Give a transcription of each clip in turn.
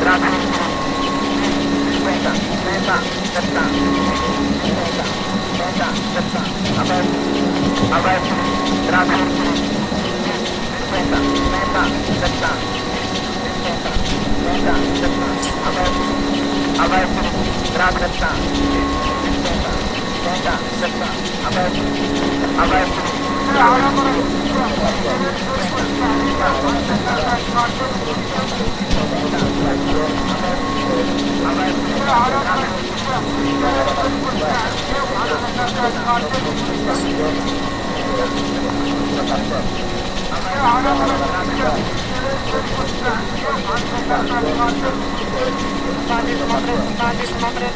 Entrata. Aspetta, aspetta, aspetta. Aspetta, aspetta, aspetta. Aperto. Aperto. Entrata. Aspetta, aspetta, aspetta. Aspetta, aspetta, aspetta. Aperto. Aperto. Entrata. Aspetta. Aspetta, aspetta. Aperto. Aperto. Aperto.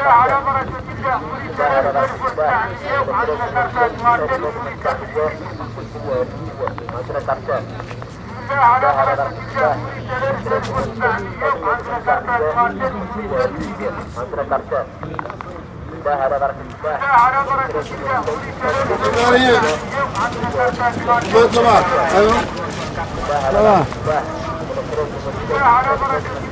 على بركة الله أريد أن أعرف التعليم وعلى كركات ماركة أريد أن على بركة الله أريد أن أعرف التعليم وعلى كركات ماركة أريد أن أعرف التعليم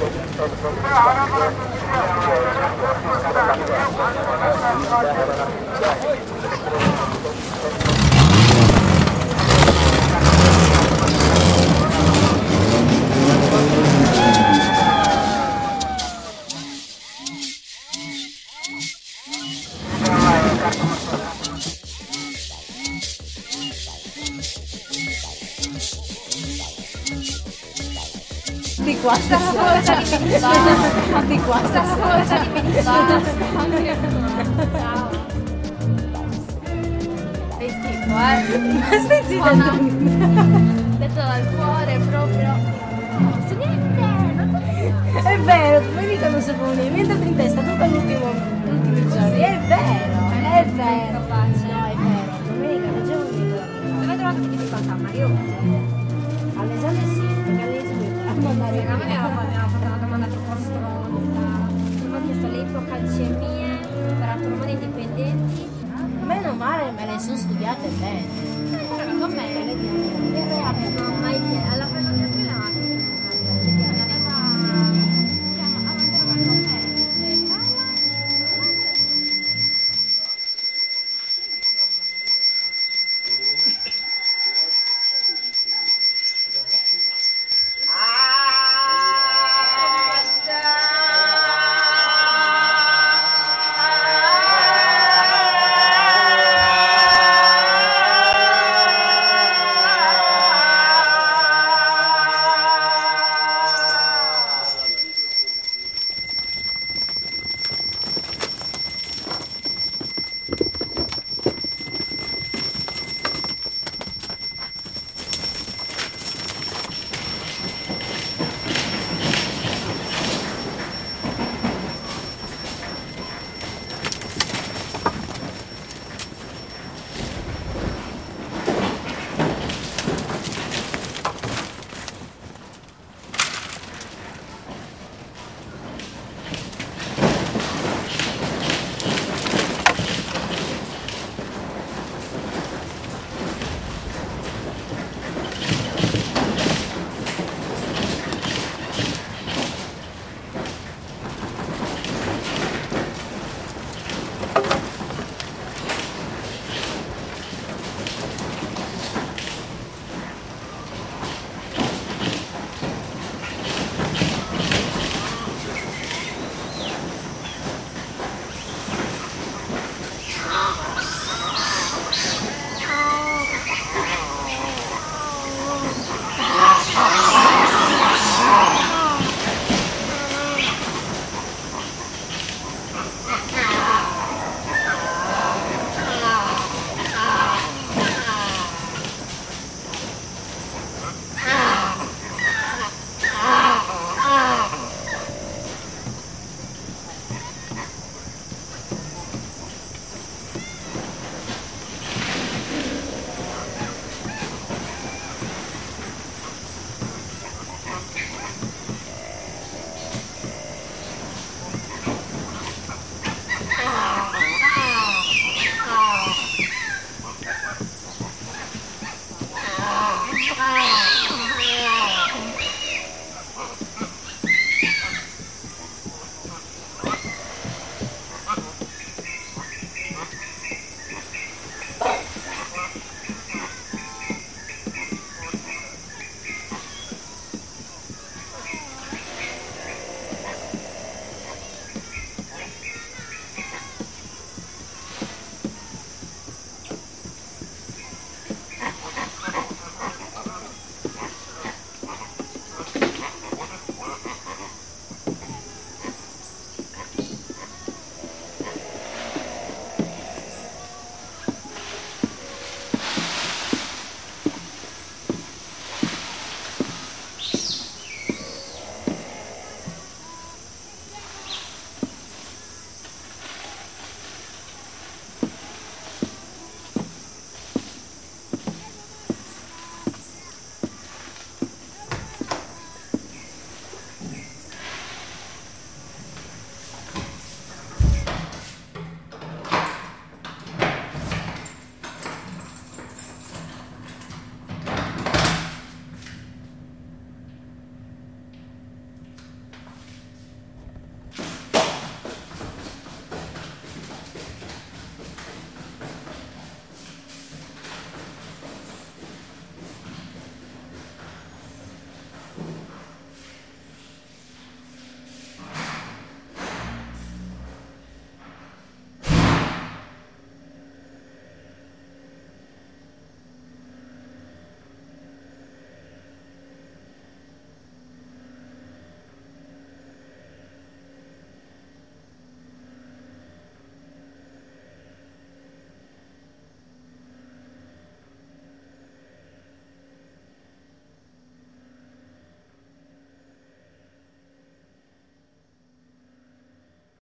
Thank you. Stasera. Di qua stasera. Ciao. Fai schifo, eh? Ma stai zitta. Oh. Detto dal cuore proprio. Non so niente, È vero, vedi quando si pone, mi è entrato in testa tutto l'ultimo, gli ultimi giorni. È vero, è vero. No, è vero. Domenica un libro. Dove trovate che ti fa Mario? All'esame sì, at the end.